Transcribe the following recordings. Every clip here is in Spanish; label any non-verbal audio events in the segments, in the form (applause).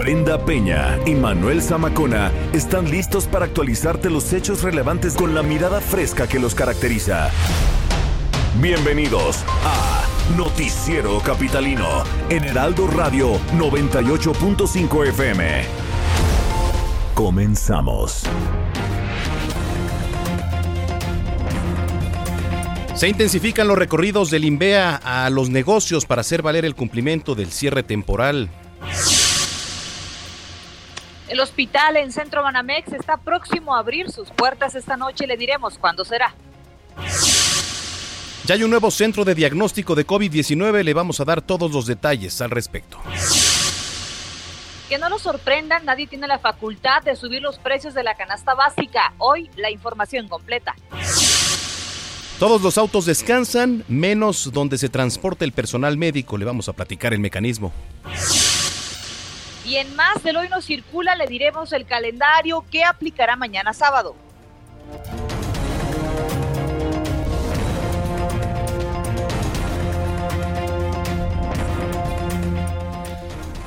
Brenda Peña y Manuel Zamacona están listos para actualizarte los hechos relevantes con la mirada fresca que los caracteriza. Bienvenidos a Noticiero Capitalino en Heraldo Radio 98.5 FM. Comenzamos. Se intensifican los recorridos del INVEA a los negocios para hacer valer el cumplimiento del cierre temporal. El hospital en Centro Banamex está próximo a abrir sus puertas esta noche. Le diremos cuándo será. Ya hay un nuevo centro de diagnóstico de COVID-19. Le vamos a dar todos los detalles al respecto. Que no lo sorprendan, nadie tiene la facultad de subir los precios de la canasta básica. Hoy la información completa. Todos los autos descansan, menos donde se transporta el personal médico. Le vamos a platicar el mecanismo. Y en más del hoy no circula le diremos el calendario que aplicará mañana sábado.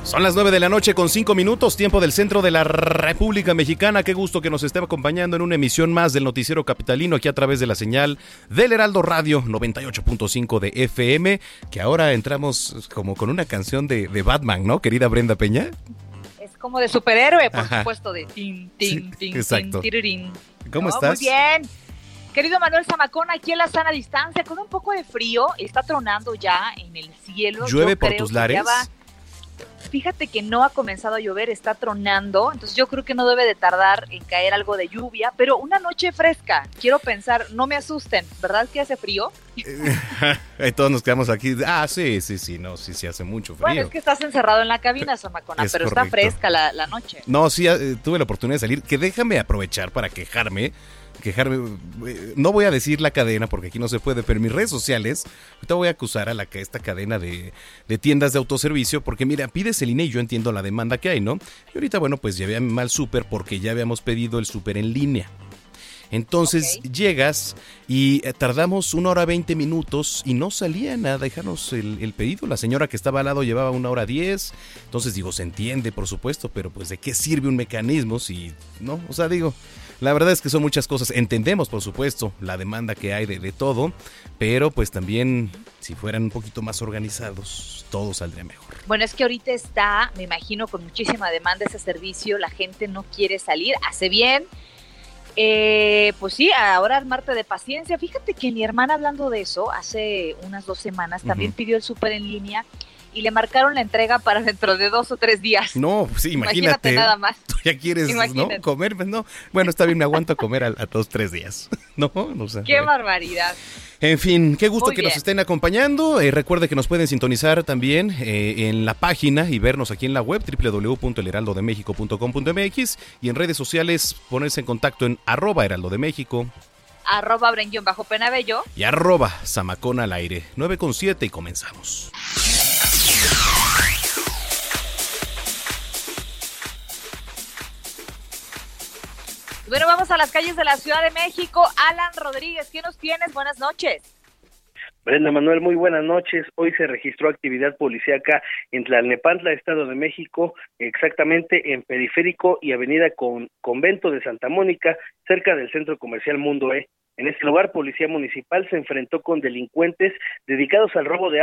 Son las 9 de la noche con 5 minutos, tiempo del centro de la República Mexicana. Qué gusto que nos esté acompañando en una emisión más del Noticiero Capitalino aquí a través de la señal del Heraldo Radio 98.5 de FM, que ahora entramos como con una canción de, de Batman, ¿no, querida Brenda Peña? Es como de superhéroe, por supuesto, de tin, tin, Sí, tin, exacto. tin, tirirín. ¿Cómo No, estás? Muy bien. Querido Manuel Zamacón, aquí en la sana distancia, con un poco de frío, está tronando ya en el cielo. ¿Llueve Yo por tus lares? Fíjate que no ha comenzado a llover, está tronando, entonces yo creo que no debe de tardar en caer algo de lluvia, pero una noche fresca, quiero pensar, no me asusten, ¿verdad que hace frío? (laughs) Ahí todos nos quedamos aquí. Ah, sí, sí, sí, no, sí, sí, hace mucho frío. Bueno, es que estás encerrado en la cabina, Zamacona, Es pero está fresca la, la noche. No, sí, eh, tuve la oportunidad de salir. Que déjame aprovechar para quejarme. Quejarme. eh, No voy a decir la cadena porque aquí no se puede, pero en mis redes sociales. Ahorita voy a acusar a la, esta cadena de, de tiendas de autoservicio porque, mira, pides el INE y yo entiendo la demanda que hay, ¿no? Y ahorita, bueno, pues llevé a mi mal súper porque ya habíamos pedido el súper en línea. Entonces llegas y eh, tardamos una hora veinte minutos y no salían a dejarnos el, el pedido. La señora que estaba al lado llevaba una hora diez. Entonces digo, se entiende, por supuesto, pero pues de qué sirve un mecanismo si, ¿no? O sea, digo, la verdad es que son muchas cosas. Entendemos, por supuesto, la demanda que hay de, de todo, pero pues también si fueran un poquito más organizados, todo saldría mejor. Bueno, es que ahorita está, me imagino, con muchísima demanda ese servicio, la gente no quiere salir, hace bien. Eh, pues sí, ahora armarte de paciencia. Fíjate que mi hermana hablando de eso, hace unas dos semanas, también pidió el súper en línea y le marcaron la entrega para dentro de dos o tres días. No, sí, imagínate. nada más. Tú ya quieres, Imagínate. ¿no? Comer, pues no. Bueno, está bien, me aguanto a comer a, a dos, tres días. (laughs) No, no sé. Qué barbaridad. En fin, qué gusto Muy que nos estén acompañando. Eh, recuerde que nos pueden sintonizar también eh, en la página y vernos aquí en la web www.elheraldodemexico.com.mx y en redes sociales ponerse en contacto en arroba heraldo de México Arroba Brenguión bajo Penabello. y arroba zamacón al aire. 9 con 7 y comenzamos. Bueno, vamos a las calles de la Ciudad de México. Alan Rodríguez, ¿qué nos tienes? Buenas noches. Brenda Manuel, muy buenas noches. Hoy se registró actividad policíaca en Tlalnepantla, Estado de México, exactamente en Periférico y Avenida Con- Convento de Santa Mónica, cerca del Centro Comercial Mundo E. En este lugar, Policía Municipal se enfrentó con delincuentes dedicados al robo de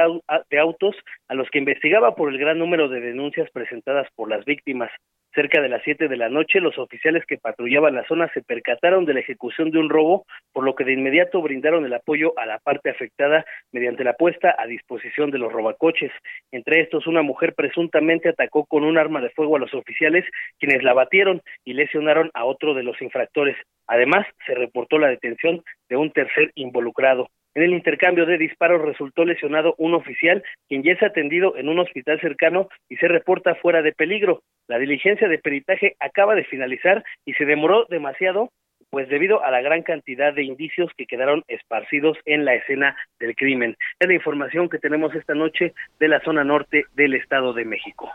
autos, a los que investigaba por el gran número de denuncias presentadas por las víctimas. Cerca de las siete de la noche, los oficiales que patrullaban la zona se percataron de la ejecución de un robo, por lo que de inmediato brindaron el apoyo a la parte afectada mediante la puesta a disposición de los robacoches. Entre estos, una mujer presuntamente atacó con un arma de fuego a los oficiales, quienes la batieron y lesionaron a otro de los infractores. Además, se reportó la detención de un tercer involucrado. En el intercambio de disparos resultó lesionado un oficial, quien ya es atendido en un hospital cercano y se reporta fuera de peligro. La diligencia de peritaje acaba de finalizar y se demoró demasiado pues debido a la gran cantidad de indicios que quedaron esparcidos en la escena del crimen. Es la información que tenemos esta noche de la zona norte del Estado de México.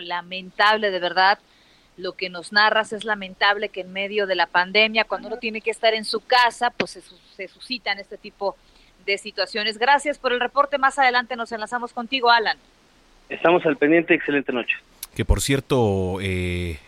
Lamentable, de verdad. Lo que nos narras es lamentable que en medio de la pandemia, cuando uno tiene que estar en su casa, pues se, se suscitan este tipo de situaciones. Gracias por el reporte. Más adelante nos enlazamos contigo, Alan. Estamos al pendiente. Excelente noche. Que por cierto, eh,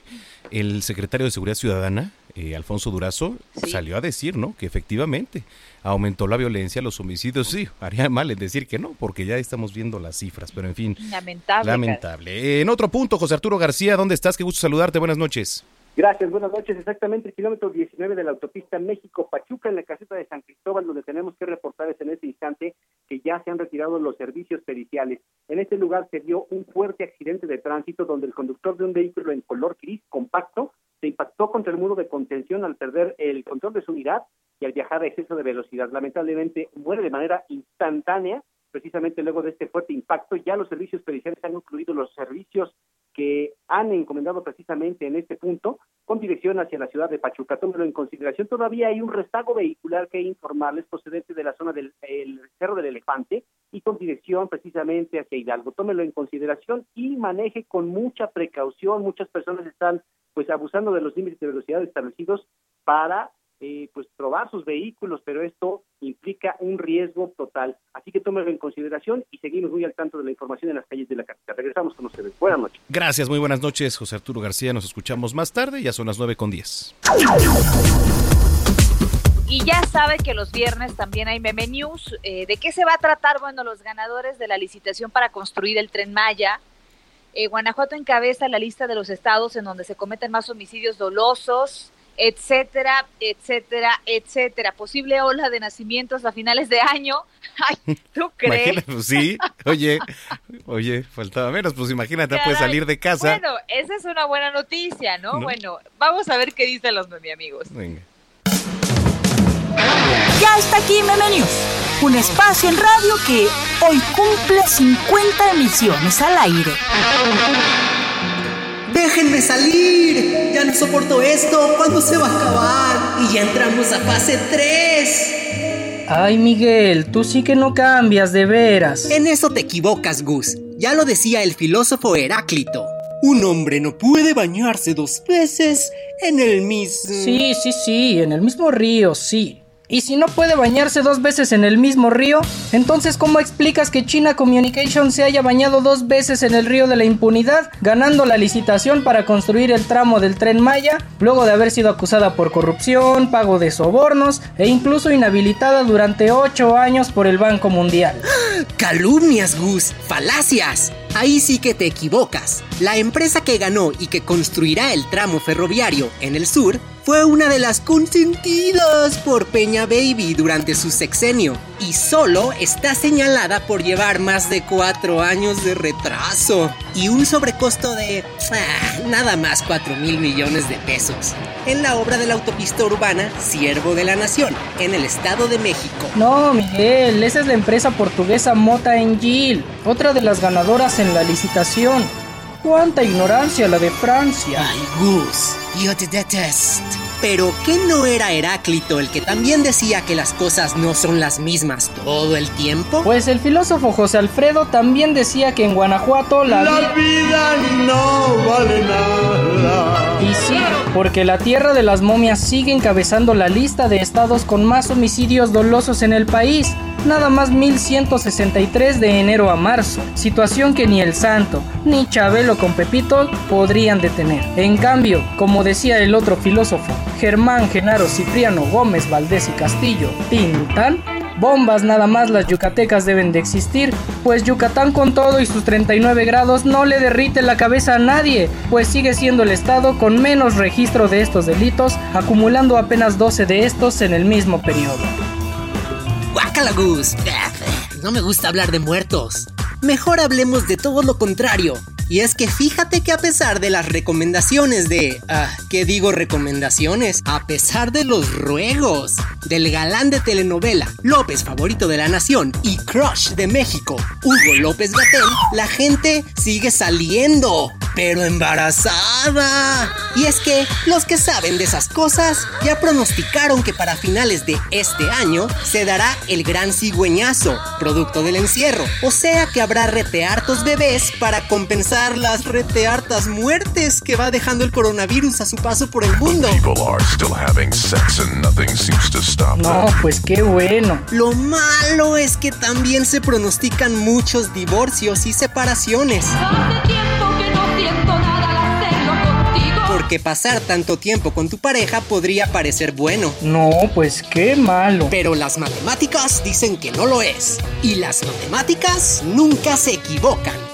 el secretario de Seguridad Ciudadana, eh, Alfonso Durazo, salió a decir, ¿no? Que efectivamente aumentó la violencia, los homicidios. Sí, (laughs) haría mal en decir que no, porque ya estamos viendo las cifras, pero en fin. Lamentable. Lamentable. En otro punto, José Arturo García, ¿dónde estás? Qué gusto saludarte. Buenas noches. Gracias, buenas noches. Exactamente el kilómetro 19 de la autopista México-Pachuca en la caseta de San Cristóbal, donde tenemos que reportarles en este instante que ya se han retirado los servicios periciales. En este lugar se dio un fuerte accidente de tránsito donde el conductor de un vehículo en color gris compacto se impactó contra el muro de contención al perder el control de su unidad y al viajar a exceso de velocidad. Lamentablemente muere de manera instantánea precisamente luego de este fuerte impacto. Ya los servicios periciales han incluido los servicios que han encomendado precisamente en este punto con dirección hacia la ciudad de Pachuca. Tómelo en consideración. Todavía hay un restago vehicular que informarles procedente de la zona del Cerro del Elefante y con dirección precisamente hacia Hidalgo. Tómelo en consideración y maneje con mucha precaución. Muchas personas están pues abusando de los límites de velocidad establecidos para eh, pues probar sus vehículos, pero esto implica un riesgo total. Así que tómelo en consideración y seguimos muy al tanto de la información en las calles de la capital. Regresamos con ustedes. Buenas noches. Gracias, muy buenas noches, José Arturo García. Nos escuchamos más tarde, ya son las 9 con 10. Y ya sabe que los viernes también hay Meme News. Eh, ¿De qué se va a tratar? Bueno, los ganadores de la licitación para construir el tren Maya. Eh, Guanajuato encabeza la lista de los estados en donde se cometen más homicidios dolosos etcétera, etcétera, etcétera. Posible ola de nacimientos a finales de año. (laughs) Ay, ¿tú (laughs) crees? Pues sí, oye, oye, faltaba menos, pues imagínate, puedes salir de casa. Bueno, esa es una buena noticia, ¿no? Bueno, vamos a ver qué dicen los mi amigos. Venga. Ya está aquí Meme News, un espacio en radio que hoy cumple 50 emisiones al aire. Déjenme salir. Ya no soporto esto. ¿Cuándo se va a acabar? Y ya entramos a fase 3. Ay, Miguel, tú sí que no cambias de veras. En eso te equivocas, Gus. Ya lo decía el filósofo Heráclito. Un hombre no puede bañarse dos veces en el mismo... Sí, sí, sí, en el mismo río, sí. Y si no puede bañarse dos veces en el mismo río, entonces ¿cómo explicas que China Communication se haya bañado dos veces en el río de la impunidad, ganando la licitación para construir el tramo del tren Maya, luego de haber sido acusada por corrupción, pago de sobornos e incluso inhabilitada durante ocho años por el Banco Mundial? (gasps) Calumnias, Gus, falacias. Ahí sí que te equivocas. La empresa que ganó y que construirá el tramo ferroviario en el sur fue una de las consentidas por Peña Baby durante su sexenio y solo está señalada por llevar más de cuatro años de retraso y un sobrecosto de ah, nada más 4 mil millones de pesos en la obra de la autopista urbana Siervo de la Nación en el Estado de México. No, Miguel, esa es la empresa portuguesa Mota Engil, otra de las ganadoras en la licitación. ¡Cuánta ignorancia la de Francia! Ay, Gus, yo te detesto. Pero ¿qué no era Heráclito el que también decía que las cosas no son las mismas todo el tiempo? Pues el filósofo José Alfredo también decía que en Guanajuato la, la vida no vale nada. Y sí, porque la tierra de las momias sigue encabezando la lista de estados con más homicidios dolosos en el país nada más 1163 de enero a marzo, situación que ni el Santo, ni Chabelo con Pepito podrían detener. En cambio, como decía el otro filósofo, Germán Genaro Cipriano Gómez Valdés y Castillo, Tintán, bombas nada más las yucatecas deben de existir, pues Yucatán con todo y sus 39 grados no le derrite la cabeza a nadie, pues sigue siendo el estado con menos registro de estos delitos, acumulando apenas 12 de estos en el mismo periodo. Gus. No me gusta hablar de muertos. Mejor hablemos de todo lo contrario. Y es que fíjate que a pesar de las recomendaciones de... Ah, ¿qué digo recomendaciones? A pesar de los ruegos del galán de telenovela, López favorito de la nación y crush de México, Hugo López Gatel, la gente sigue saliendo, pero embarazada. Y es que los que saben de esas cosas ya pronosticaron que para finales de este año se dará el gran cigüeñazo, producto del encierro. O sea que habrá reteartos bebés para compensar las reteartas muertes que va dejando el coronavirus a su paso por el mundo. No, pues qué bueno. Lo malo es que también se pronostican muchos divorcios y separaciones. Porque pasar tanto tiempo con tu pareja podría parecer bueno. No, pues qué malo. Pero las matemáticas dicen que no lo es. Y las matemáticas nunca se equivocan.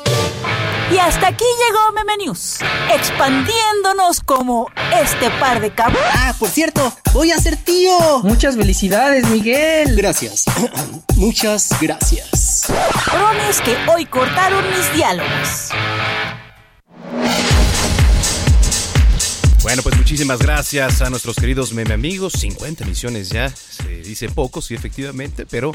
Y hasta aquí llegó Meme News, expandiéndonos como este par de cabos. Ah, por cierto, voy a ser tío. Muchas felicidades, Miguel. Gracias. (clears throat) Muchas gracias. Bromes que hoy cortaron mis diálogos. Bueno, pues muchísimas gracias a nuestros queridos meme amigos. 50 emisiones ya, se dice poco, sí, efectivamente, pero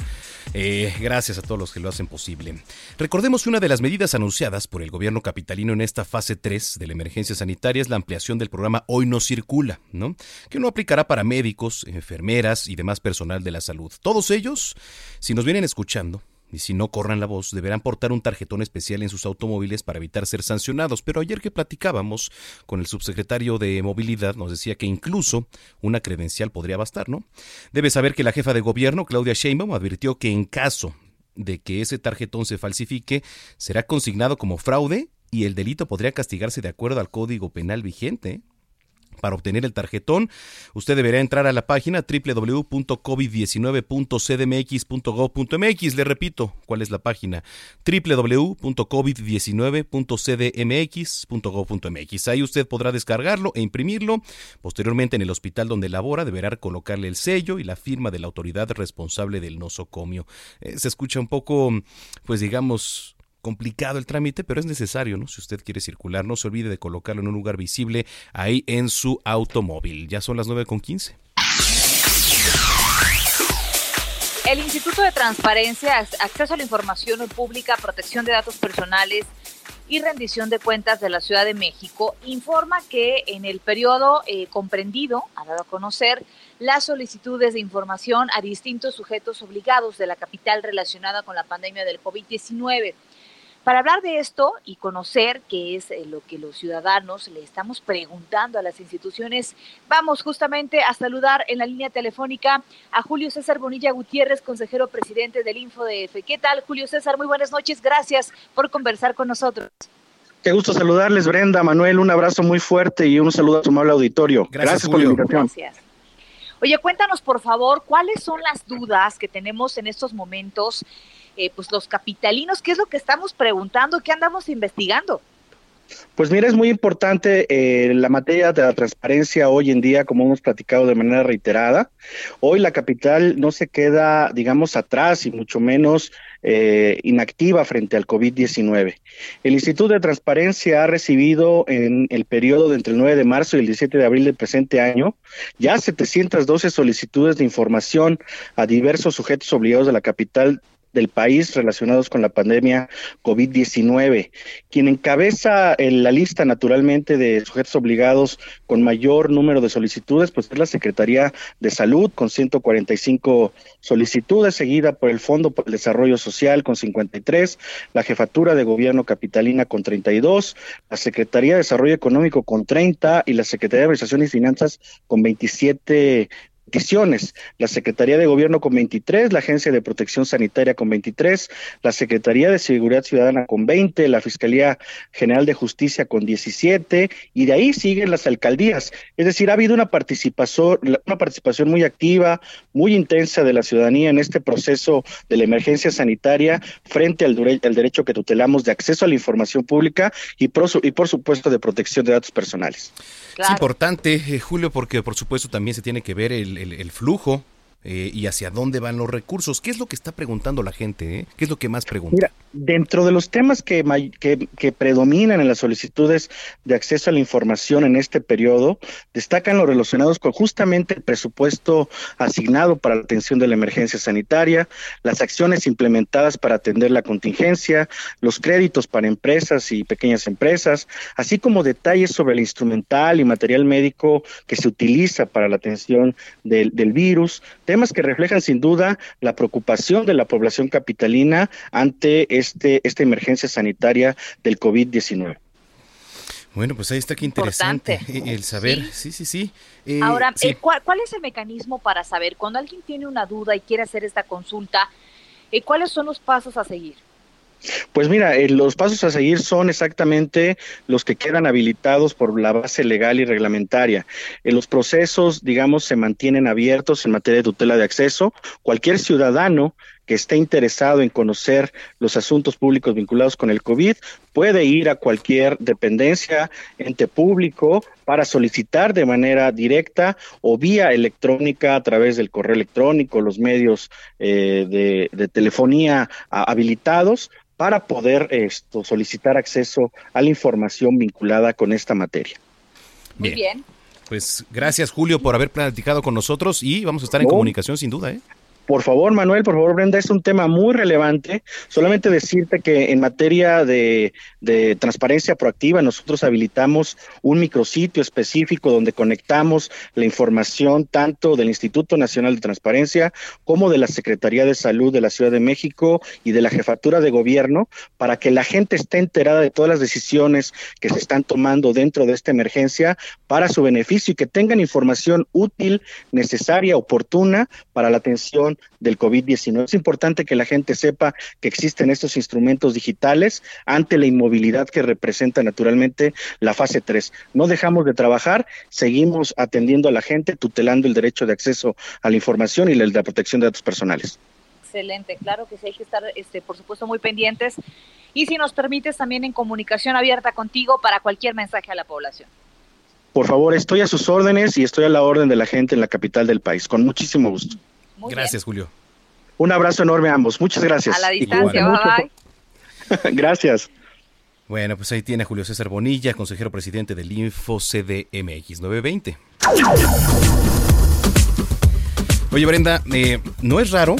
eh, gracias a todos los que lo hacen posible. Recordemos que una de las medidas anunciadas por el gobierno capitalino en esta fase 3 de la emergencia sanitaria es la ampliación del programa Hoy no circula, ¿no? Que no aplicará para médicos, enfermeras y demás personal de la salud. Todos ellos, si nos vienen escuchando, y si no corran la voz, deberán portar un tarjetón especial en sus automóviles para evitar ser sancionados. Pero ayer que platicábamos con el subsecretario de Movilidad, nos decía que incluso una credencial podría bastar, ¿no? Debe saber que la jefa de gobierno, Claudia Sheinbaum, advirtió que en caso de que ese tarjetón se falsifique, será consignado como fraude y el delito podría castigarse de acuerdo al Código Penal vigente. Para obtener el tarjetón, usted deberá entrar a la página www.covid19.cdmx.gov.mx. Le repito, ¿cuál es la página? www.covid19.cdmx.gov.mx. Ahí usted podrá descargarlo e imprimirlo. Posteriormente, en el hospital donde labora, deberá colocarle el sello y la firma de la autoridad responsable del nosocomio. Eh, se escucha un poco, pues digamos, complicado el trámite, pero es necesario, ¿no? Si usted quiere circular, no se olvide de colocarlo en un lugar visible ahí en su automóvil. Ya son las 9.15. El Instituto de Transparencia, Acceso a la Información Pública, Protección de Datos Personales y Rendición de Cuentas de la Ciudad de México informa que en el periodo eh, comprendido, ha dado a conocer las solicitudes de información a distintos sujetos obligados de la capital relacionada con la pandemia del COVID-19. Para hablar de esto y conocer qué es eh, lo que los ciudadanos le estamos preguntando a las instituciones, vamos justamente a saludar en la línea telefónica a Julio César Bonilla Gutiérrez, consejero presidente del InfoDF. ¿Qué tal, Julio César? Muy buenas noches. Gracias por conversar con nosotros. Qué gusto saludarles, Brenda, Manuel. Un abrazo muy fuerte y un saludo a tu amable auditorio. Gracias, por la invitación. Gracias. Oye, cuéntanos, por favor, cuáles son las dudas que tenemos en estos momentos eh, pues los capitalinos, ¿qué es lo que estamos preguntando? ¿Qué andamos investigando? Pues mira, es muy importante eh, la materia de la transparencia hoy en día, como hemos platicado de manera reiterada. Hoy la capital no se queda, digamos, atrás y mucho menos eh, inactiva frente al COVID-19. El Instituto de Transparencia ha recibido en el periodo de entre el 9 de marzo y el 17 de abril del presente año ya 712 solicitudes de información a diversos sujetos obligados de la capital del país relacionados con la pandemia COVID-19. Quien encabeza en la lista naturalmente de sujetos obligados con mayor número de solicitudes, pues es la Secretaría de Salud con 145 solicitudes, seguida por el Fondo por el Desarrollo Social con 53, la Jefatura de Gobierno Capitalina con 32, la Secretaría de Desarrollo Económico con 30 y la Secretaría de Administración y Finanzas con 27 peticiones. La Secretaría de Gobierno con 23, la Agencia de Protección Sanitaria con 23, la Secretaría de Seguridad Ciudadana con 20, la Fiscalía General de Justicia con 17 y de ahí siguen las alcaldías. Es decir, ha habido una participación, una participación muy activa, muy intensa de la ciudadanía en este proceso de la emergencia sanitaria frente al, derecho que tutelamos de acceso a la información pública y por, y por supuesto de protección de datos personales. Es importante, eh, Julio, porque por supuesto también se tiene que ver el, el, flujo eh, y hacia dónde van los recursos. ¿Qué es lo que está preguntando la gente? Eh? ¿Qué es lo que más pregunta? Mira, dentro de los temas que, predominan en las solicitudes de acceso a la información en este periodo, destacan los relacionados con justamente el presupuesto asignado para la atención de la emergencia sanitaria, las acciones implementadas para atender la contingencia, los créditos para empresas y pequeñas empresas, así como detalles sobre el instrumental y material médico que se utiliza para la atención del, del virus, temas que reflejan sin duda la preocupación de la población capitalina ante este, esta emergencia sanitaria del COVID-19. Bueno, pues ahí está qué interesante el saber. Sí, sí, sí. Eh, Ahora, eh, ¿cuál, es el mecanismo para saber cuando alguien tiene una duda y quiere hacer esta consulta? Eh, ¿Cuáles son los pasos a seguir? Pues mira, eh, los pasos a seguir son exactamente los que quedan habilitados por la base legal y reglamentaria. Eh, los procesos, digamos, se mantienen abiertos en materia de tutela de acceso. Cualquier ciudadano que esté interesado en conocer los asuntos públicos vinculados con el COVID puede ir a cualquier dependencia, ente público, para solicitar de manera directa o vía electrónica a través del correo electrónico, los medios eh, de, telefonía habilitados para poder esto, solicitar acceso a la información vinculada con esta materia. Muy bien. Pues gracias Julio por haber platicado con nosotros y vamos a estar en comunicación sin duda. ¿eh? Por favor, Manuel, por favor, Brenda, es un tema muy relevante. Solamente decirte que en materia de, transparencia proactiva, nosotros habilitamos un micrositio específico donde conectamos la información tanto del Instituto Nacional de Transparencia como de la Secretaría de Salud de la Ciudad de México y de la Jefatura de Gobierno para que la gente esté enterada de todas las decisiones que se están tomando dentro de esta emergencia para su beneficio y que tengan información útil, necesaria, oportuna para la atención del COVID-19. Es importante que la gente sepa que existen estos instrumentos digitales ante la inmovilidad que representa naturalmente la fase 3. No dejamos de trabajar, seguimos atendiendo a la gente, tutelando el derecho de acceso a la información y la protección de datos personales. Excelente, claro que sí, hay que estar, este, por supuesto, muy pendientes. Y si nos permites, también en comunicación abierta contigo para cualquier mensaje a la población. Por favor, estoy a sus órdenes y estoy a la orden de la gente en la capital del país, con muchísimo gusto gracias, Julio. Un abrazo enorme a ambos. Muchas gracias. A la distancia, bye, bye. (laughs) gracias. Bueno, pues ahí tiene Julio César Bonilla, consejero presidente del Info CDMX 920. Oye, Brenda, eh, ¿no es raro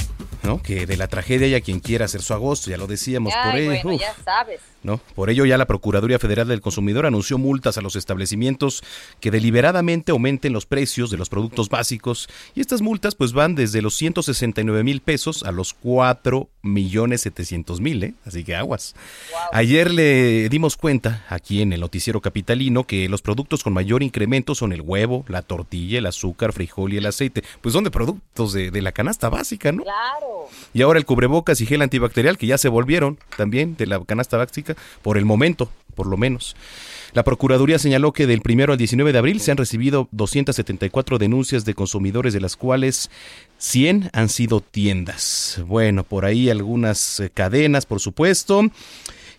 ¿no? Que de la tragedia haya quien quiera hacer su agosto, ya lo decíamos por ello. ya sabes. ¿No? Por ello ya la Procuraduría Federal del Consumidor anunció multas a los establecimientos que deliberadamente aumenten los precios de los productos básicos y estas multas pues van desde los 169 mil pesos a los 4 millones 700 mil, ¿eh? así que aguas. Ayer le dimos cuenta aquí en el noticiero capitalino que los productos con mayor incremento son el huevo, la tortilla, el azúcar, frijol y el aceite, pues son de productos de, de la canasta básica, ¿no? Claro. Y ahora el cubrebocas y gel antibacterial que ya se volvieron también de la canasta básica por el momento, por lo menos. La Procuraduría señaló que del 1 al 19 de abril se han recibido 274 denuncias de consumidores, de las cuales 100 han sido tiendas. Bueno, por ahí algunas eh, cadenas, por supuesto.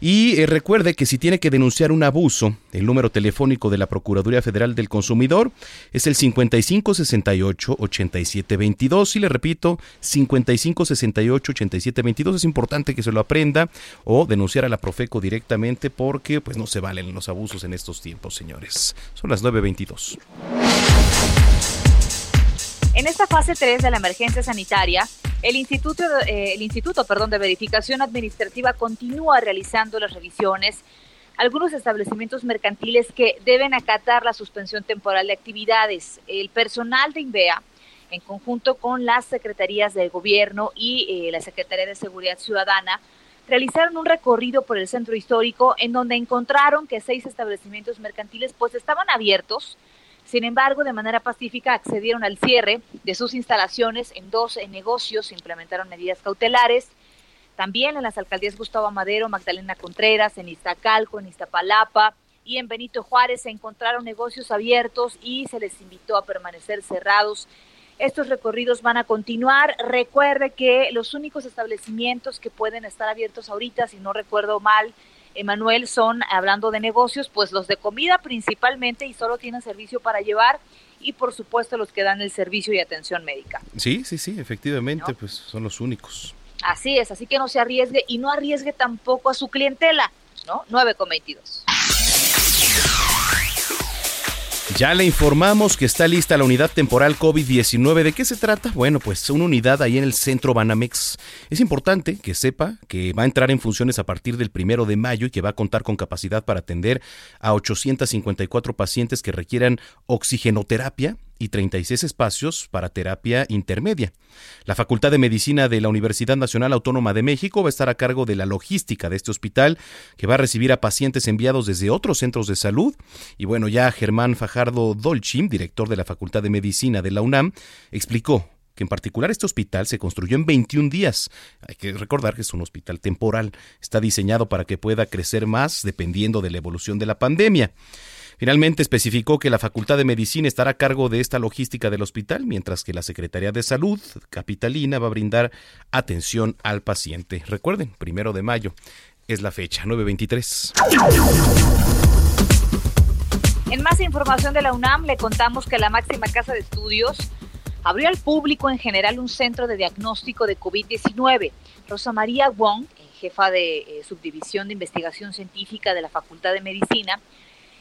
Y eh, recuerde que si tiene que denunciar un abuso, el número telefónico de la Procuraduría Federal del Consumidor es el 5568-8722. Y le repito, 5568-8722. Es importante que se lo aprenda o denunciar a la Profeco directamente porque pues no se valen los abusos en estos tiempos, señores. Son las 9.22. En esta fase 3 de la emergencia sanitaria, el Instituto, eh, el Instituto perdón, de Verificación Administrativa continúa realizando las revisiones algunos establecimientos mercantiles que deben acatar la suspensión temporal de actividades. El personal de INVEA, en conjunto con las secretarías del gobierno y eh, la Secretaría de Seguridad Ciudadana, realizaron un recorrido por el centro histórico en donde encontraron que seis establecimientos mercantiles pues estaban abiertos, sin embargo, de manera pacífica accedieron al cierre de sus instalaciones en dos negocios, implementaron medidas cautelares. También en las alcaldías Gustavo Amadero, Magdalena Contreras, en Iztacalco, en Iztapalapa y en Benito Juárez se encontraron negocios abiertos y se les invitó a permanecer cerrados. Estos recorridos van a continuar. Recuerde que los únicos establecimientos que pueden estar abiertos ahorita, si no recuerdo mal, Emanuel, son, hablando de negocios, pues los de comida principalmente y solo tienen servicio para llevar y por supuesto los que dan el servicio y atención médica. Sí, sí, sí, efectivamente, pues son los únicos. Así es, así que no se arriesgue y no arriesgue tampoco a su clientela, ¿no? 9 con 22. Ya le informamos que está lista la unidad temporal COVID-19. ¿De qué se trata? Bueno, pues una unidad ahí en el centro Banamex. Es importante que sepa que va a entrar en funciones a partir del primero de mayo y que va a contar con capacidad para atender a 854 pacientes que requieran oxigenoterapia y 36 espacios para terapia intermedia. La Facultad de Medicina de la Universidad Nacional Autónoma de México va a estar a cargo de la logística de este hospital que va a recibir a pacientes enviados desde otros centros de salud. Y bueno, ya Germán Fajardo Dolchim, director de la Facultad de Medicina de la UNAM, explicó que en particular este hospital se construyó en 21 días. Hay que recordar que es un hospital temporal. Está diseñado para que pueda crecer más dependiendo de la evolución de la pandemia. Finalmente especificó que la Facultad de Medicina estará a cargo de esta logística del hospital, mientras que la Secretaría de Salud capitalina va a brindar atención al paciente. Recuerden, primero de mayo es la fecha, 923. En más información de la UNAM, le contamos que la máxima casa de estudios abrió al público en general un centro de diagnóstico de COVID-19. Rosa María Wong, jefa de eh, subdivisión de investigación científica de la Facultad de Medicina,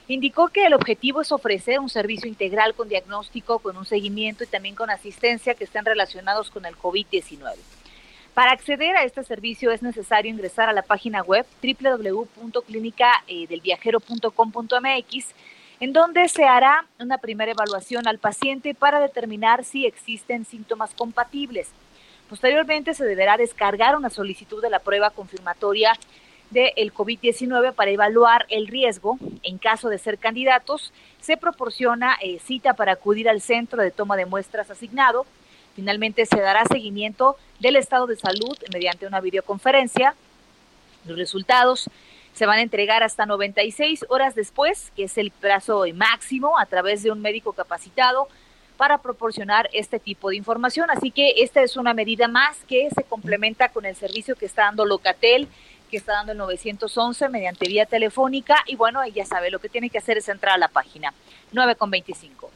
Indicó que el objetivo es ofrecer un servicio integral con diagnóstico, con un seguimiento y también con asistencia que estén relacionados con el COVID-19. Para acceder a este servicio es necesario ingresar a la página web www.clinicadelviajero.com.mx, en donde se hará una primera evaluación al paciente para determinar si existen síntomas compatibles. Posteriormente se deberá descargar una solicitud de la prueba confirmatoria del COVID-19 para evaluar el riesgo. En caso de ser candidatos, se proporciona eh, cita para acudir al centro de toma de muestras asignado. Finalmente se dará seguimiento del estado de salud mediante una videoconferencia. Los resultados se van a entregar hasta 96 horas después, que es el plazo máximo, a través de un médico capacitado para proporcionar este tipo de información. Así que esta es una medida más que se complementa con el servicio que está dando Locatel que está dando el 911 mediante vía telefónica y bueno, ella sabe, lo que tiene que hacer es entrar a la página 9 con 25.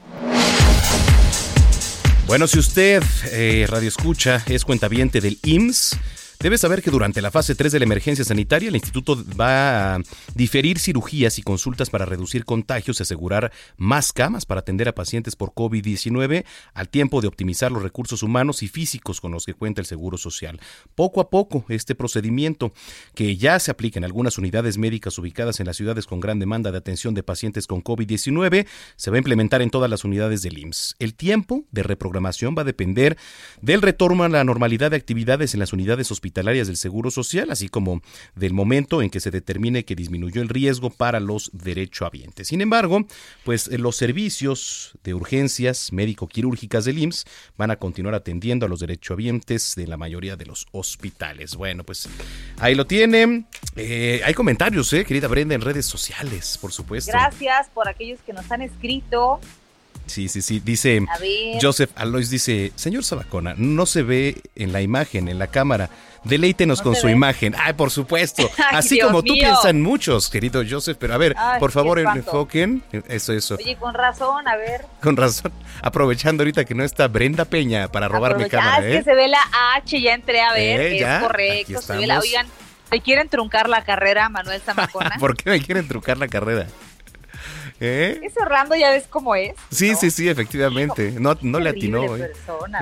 Bueno, si usted, eh, radio escucha, es cuentaviente del IMSS, Debe saber que durante la fase 3 de la emergencia sanitaria, el instituto va a diferir cirugías y consultas para reducir contagios y asegurar más camas para atender a pacientes por COVID-19 al tiempo de optimizar los recursos humanos y físicos con los que cuenta el Seguro Social. Poco a poco, este procedimiento, que ya se aplica en algunas unidades médicas ubicadas en las ciudades con gran demanda de atención de pacientes con COVID-19, se va a implementar en todas las unidades del IMSS. El tiempo de reprogramación va a depender del retorno a la normalidad de actividades en las unidades hospitalarias hospitalarias del Seguro Social, así como del momento en que se determine que disminuyó el riesgo para los derechohabientes. Sin embargo, pues eh, los servicios de urgencias médico-quirúrgicas del IMSS van a continuar atendiendo a los derechohabientes de la mayoría de los hospitales. Bueno, pues ahí lo tienen. Eh, hay comentarios, eh, querida Brenda, en redes sociales, por supuesto. Gracias por aquellos que nos han escrito. Sí, sí, sí. Dice Joseph Alois, dice, señor Sabacona, no se ve en la imagen, en la cámara. Deleítenos con su imagen. Ay, por supuesto. (laughs) Así como tú piensan muchos, querido Joseph. Pero a ver, por favor, enfoquen. Eso, eso. Oye, con razón, a ver. Con razón. Aprovechando ahorita que no está Brenda Peña para robarme cámara. Ah, es que ¿eh? se ve la H, ya entré a ver. Eh, es correcto. Se ve la, oigan, ¿me quieren truncar la carrera, Manuel (laughs) Zamacona? ¿Por qué me quieren truncar la carrera? ¿Eh? Ese Orlando ya ves cómo es. Sí, sí, sí, efectivamente. No, no le atinó. ¿eh?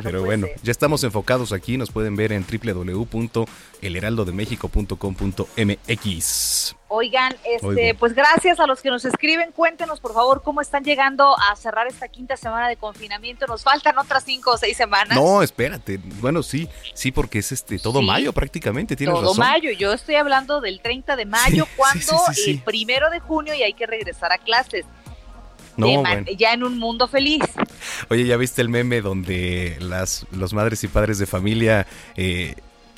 Pero bueno, ya estamos enfocados aquí. Nos pueden ver en www.elheraldodemexico.com.mx. Oigan, este, pues gracias a los que nos escriben. Cuéntenos, por favor, cómo están llegando a cerrar esta quinta semana de confinamiento. Nos faltan otras cinco o seis semanas. No, espérate. Bueno, sí, sí, porque es este todo mayo prácticamente. Tienes todo mayo. Yo estoy hablando del 30 de mayo, cuando el primero de junio y hay que regresar a clases. No, Ya en un mundo feliz. Oye, ¿ya viste el meme donde las los madres y padres de familia eh,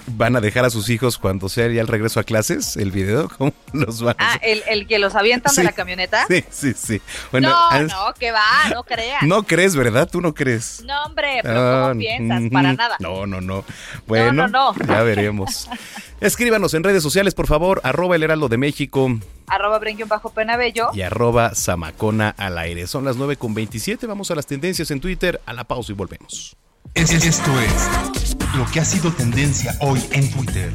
van a dejar a sus hijos cuando sea ya el regreso a clases, el video, (laughs) ¿cómo los van a Ah, el, el, que los avientan de la camioneta. Sí, sí, sí. Bueno, no, no, que va, no creas. No crees, ¿verdad? Tú no crees. No, hombre, pero ¿cómo ah, piensas? Para nada. No, no, no. Bueno, ya veremos. (laughs) Escríbanos en redes sociales, por favor, arroba el heraldo de México arroba bajo penabello y arroba zamacona al aire. Son las 9 con 27, vamos a las tendencias en Twitter, a la pausa y volvemos. Esto es lo que ha sido tendencia hoy en Twitter.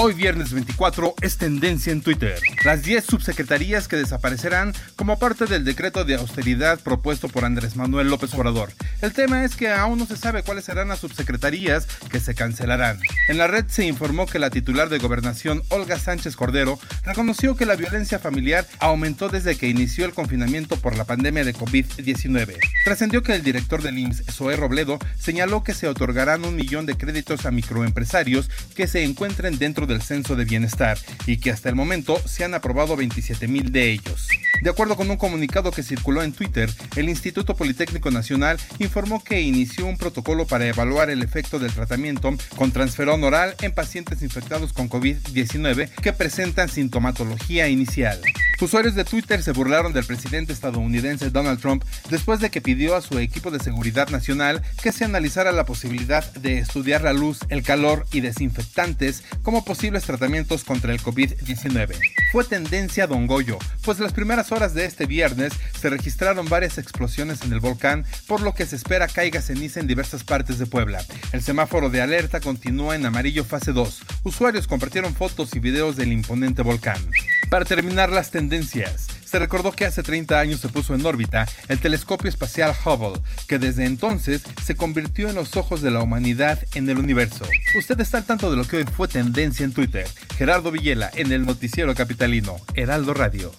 Hoy viernes 24 es tendencia en Twitter. Las 10 subsecretarías que desaparecerán como parte del decreto de austeridad propuesto por Andrés Manuel López Obrador. El tema es que aún no se sabe cuáles serán las subsecretarías que se cancelarán. En la red se informó que la titular de gobernación, Olga Sánchez Cordero, reconoció que la violencia familiar aumentó desde que inició el confinamiento por la pandemia de COVID-19. Trascendió que el director del IMSS, Zoé Robledo, señaló que se otorgarán un millón de créditos a microempresarios que se encuentren dentro del censo de bienestar y que hasta el momento se han aprobado 27 mil de ellos. De acuerdo con un comunicado que circuló en Twitter, el Instituto Politécnico Nacional informó que inició un protocolo para evaluar el efecto del tratamiento con transferón oral en pacientes infectados con COVID-19 que presentan sintomatología inicial. Usuarios de Twitter se burlaron del presidente estadounidense Donald Trump después de que pidió a su equipo de seguridad nacional que se analizara la posibilidad de estudiar la luz, el calor y desinfectantes como posibles tratamientos contra el COVID-19. Fue tendencia Don Goyo, pues las primeras horas de este viernes se registraron varias explosiones en el volcán, por lo que se espera caiga ceniza en diversas partes de Puebla. El semáforo de alerta continúa en amarillo fase 2. Usuarios compartieron fotos y videos del imponente volcán. Para terminar las tendencias, se recordó que hace 30 años se puso en órbita el telescopio espacial Hubble, que desde entonces se convirtió en los ojos de la humanidad en el universo. Usted está al tanto de lo que hoy fue tendencia en Twitter. Gerardo Villela en el noticiero capitalino, Heraldo Radio.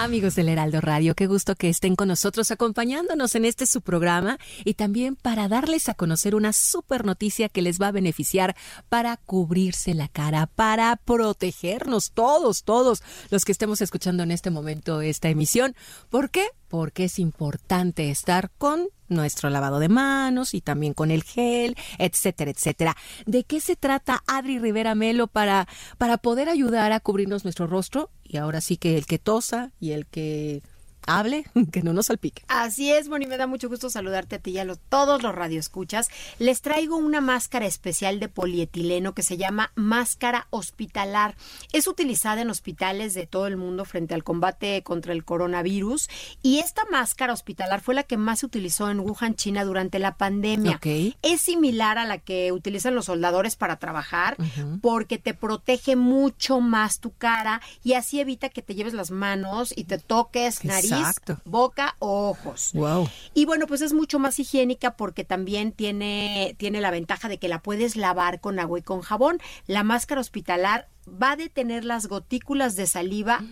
Amigos del Heraldo Radio, qué gusto que estén con nosotros acompañándonos en este su programa y también para darles a conocer una super noticia que les va a beneficiar para cubrirse la cara, para protegernos todos, todos los que estemos escuchando en este momento esta emisión. ¿Por qué? Porque es importante estar con nuestro lavado de manos y también con el gel, etcétera, etcétera. ¿De qué se trata Adri Rivera Melo para, para poder ayudar a cubrirnos nuestro rostro? Y ahora sí que el que tosa y el que hable, (laughs) que no nos salpique. Así es, Moni, me da mucho gusto saludarte a ti y a todos los radioescuchas. Les traigo una máscara especial de polietileno que se llama máscara hospitalar. Es utilizada en hospitales de todo el mundo frente al combate contra el coronavirus y esta máscara hospitalar fue la que más se utilizó en Wuhan, China durante la pandemia. Es similar a la que utilizan los soldadores para trabajar porque te protege mucho más tu cara y así evita que te lleves las manos y te toques nariz boca o ojos. Wow. Y bueno, pues es mucho más higiénica porque también tiene, tiene la ventaja de que la puedes lavar con agua y con jabón. La máscara hospitalar va a detener las gotículas de saliva.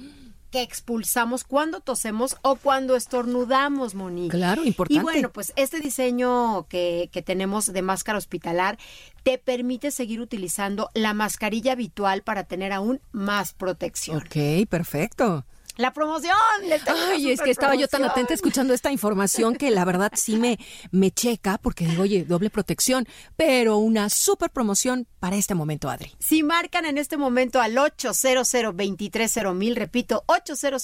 que expulsamos cuando tosemos o cuando estornudamos, Monique. Claro, importante. Y bueno, pues este diseño que, que, tenemos de máscara hospitalar te permite seguir utilizando la mascarilla habitual para tener aún más protección. Ok, perfecto. La promoción. Ay, es que estaba yo tan atenta escuchando esta información que la verdad sí me, me checa porque digo, oye, doble protección, pero una super promoción para este momento, Adri. Si marcan en este momento al 800 mil, repito, 800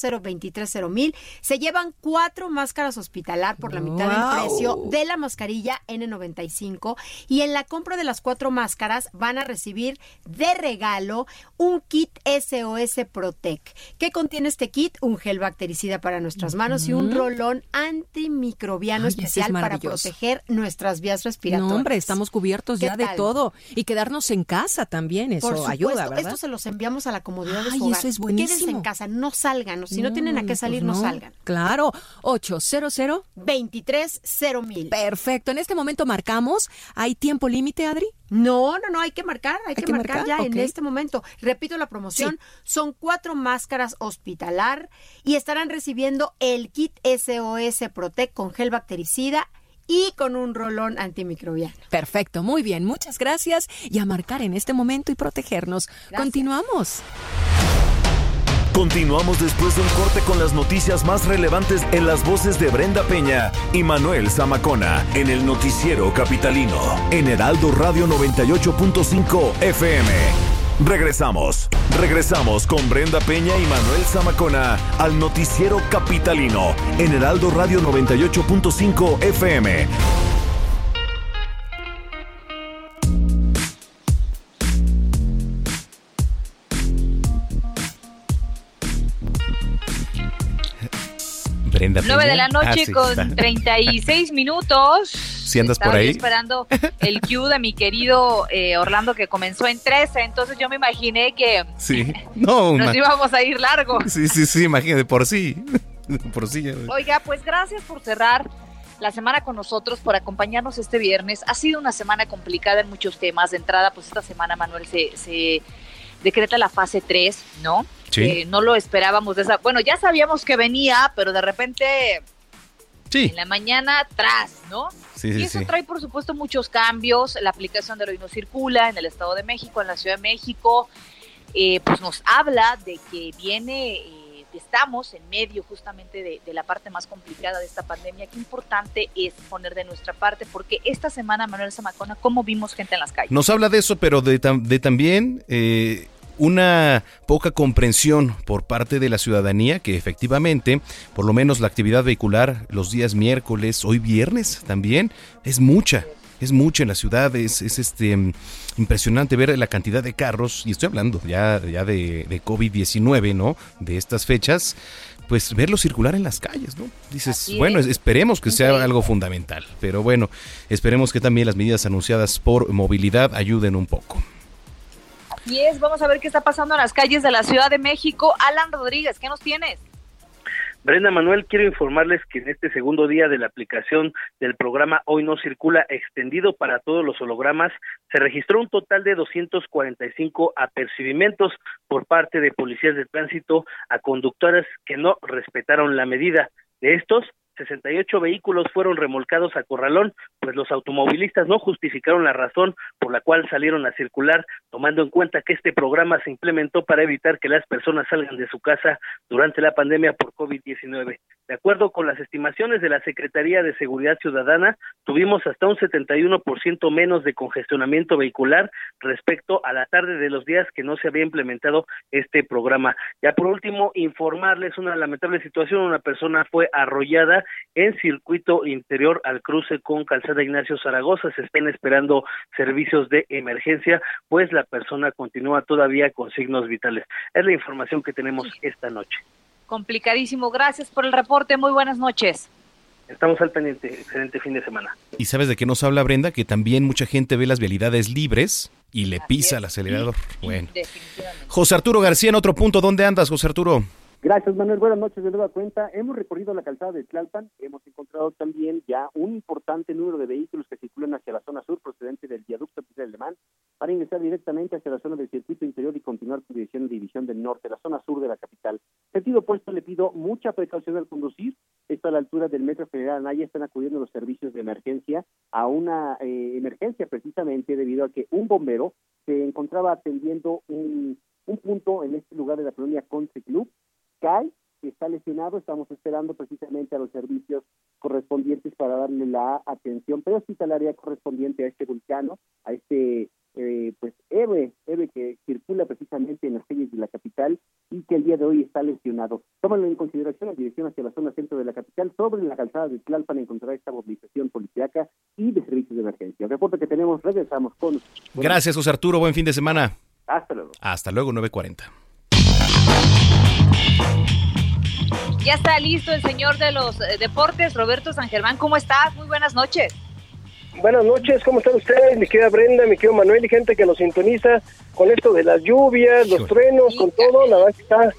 mil, se llevan cuatro máscaras hospitalar por la mitad del precio de la mascarilla N95 y en la compra de las cuatro máscaras van a recibir de regalo un kit SOS Protec. ¿Qué contiene este kit? Un gel bactericida para nuestras manos y un rolón antimicrobiano especial para proteger nuestras vías respiratorias. No, hombre, estamos cubiertos ya de todo. Y quedarnos en casa también, eso ayuda, ¿verdad? Esto se los enviamos a la comodidad de su hogar. eso es buenísimo. Quédense en casa, no salgan. Si no, tienen a qué salir, pues no. salgan. Claro, 800 230 mil. Perfecto. En este momento marcamos. ¿Hay tiempo límite, Adri? No, no, no, hay que marcar, hay, que, marcar, ya en este momento. Repito la promoción, son cuatro máscaras hospitalar y estarán recibiendo el kit SOS Protect con gel bactericida y con un rolón antimicrobiano. Perfecto, muy bien, muchas gracias y a marcar en este momento y protegernos. Continuamos. Continuamos después de un corte con las noticias más relevantes en las voces de Brenda Peña y Manuel Zamacona en el noticiero capitalino en Heraldo Radio 98.5 FM. Regresamos, regresamos con Brenda Peña y Manuel Zamacona al noticiero capitalino en Heraldo Radio 98.5 FM. Brenda 9 de la noche Ah, sí, con está. 36 minutos. Si andas Estaba por ahí. esperando el cue de mi querido eh, Orlando que comenzó en 13, entonces yo me imaginé que Sí. (laughs) No, nos íbamos a ir largo. Sí, sí, sí, imagínate, por sí. (laughs) Por sí. ya- Oiga, pues gracias por cerrar la semana con nosotros, por acompañarnos este viernes. Ha sido una semana complicada en muchos temas. De entrada, pues esta semana, Manuel, se, se decreta la fase 3, ¿no? Sí. Eh, no lo esperábamos de esa. Bueno, ya sabíamos que venía, pero de repente Sí. en la mañana atrás, ¿no? Sí, y sí, eso sí. trae, por supuesto, muchos cambios. La aplicación de hoy no circula en el Estado de México, en la Ciudad de México, eh, pues nos habla de que viene, eh, estamos en medio justamente de, de la parte más complicada de esta pandemia. Qué importante es poner de nuestra parte, porque esta semana, Manuel Zamacona, ¿cómo vimos gente en las calles? Nos habla de eso, pero de, de también eh, una poca comprensión por parte de la ciudadanía que efectivamente, por lo menos la actividad vehicular los días miércoles, hoy viernes también, es mucha. Es mucha en la ciudad, es, es, este impresionante ver la cantidad de carros, y estoy hablando ya, ya de, de COVID-19, ¿no? De estas fechas, pues verlo circular en las calles, ¿no? Dices, bueno, es. esperemos que sea algo fundamental, pero bueno, esperemos que también las medidas anunciadas por movilidad ayuden un poco. Y es, vamos a ver qué está pasando en las calles de la Ciudad de México. Alan Rodríguez, ¿qué nos tienes? Brenda Manuel, quiero informarles que en este segundo día de la aplicación del programa Hoy no circula extendido para todos los hologramas, se registró un total de 245 apercibimientos por parte de policías de tránsito a conductores que no respetaron la medida. De estos, 68 vehículos fueron remolcados a Corralón, pues los automovilistas no justificaron la razón por la cual salieron a circular, tomando en cuenta que este programa se implementó para evitar que las personas salgan de su casa durante la pandemia por COVID-19. De acuerdo con las estimaciones de la Secretaría de Seguridad Ciudadana, tuvimos hasta un 71% menos de congestionamiento vehicular respecto a la tarde de los días que no se había implementado este programa. Ya por último, informarles una lamentable situación, una persona fue arrollada en circuito interior al cruce con Calzada Ignacio Zaragoza, se están esperando servicios de emergencia, pues la persona continúa todavía con signos vitales. Es la información que tenemos esta noche. Complicadísimo. Gracias por el reporte. Muy buenas noches. Estamos al pendiente. Excelente fin de semana. ¿Y sabes de qué nos habla Brenda? Que también mucha gente ve las vialidades libres y le pisa el acelerador. Bueno. José Arturo García, en otro punto, ¿dónde andas, José Arturo? Gracias, Manuel. Buenas noches de nueva cuenta. Hemos recorrido la calzada de Tlalpan. Hemos encontrado también ya un importante número de vehículos que circulan hacia la zona sur procedente del viaducto Pisa Alemán para ingresar directamente hacia la zona del circuito interior y continuar con dirección división del norte, la zona sur de la capital. Sentido opuesto, le pido mucha precaución al conducir. Esto a la altura del Metro Federal Anaya están acudiendo los servicios de emergencia a una eh, emergencia precisamente debido a que un bombero se encontraba atendiendo un, un punto en este lugar de la colonia Country Club cae, está lesionado, estamos esperando precisamente a los servicios correspondientes para darle la atención prehospitalaria correspondiente a este vulcano, a este eh, pues héroe, héroe que circula precisamente en las calles de la capital y que el día de hoy está lesionado. Tómalo en consideración en dirección hacia la zona centro de la capital, sobre la calzada de Tlalpan encontrará esta movilización policíaca y de servicios de emergencia. El reporte que tenemos, regresamos con... Gracias, José Arturo. Buen fin de semana. Hasta luego. Hasta luego, 940. Ya está listo el señor de los eh, deportes, Roberto San Germán. ¿Cómo estás? Muy buenas noches. Buenas noches, ¿cómo están ustedes? Mi querida Brenda, mi querido Manuel y gente que nos sintoniza con esto de las lluvias, los truenos, con todo, la verdad que está,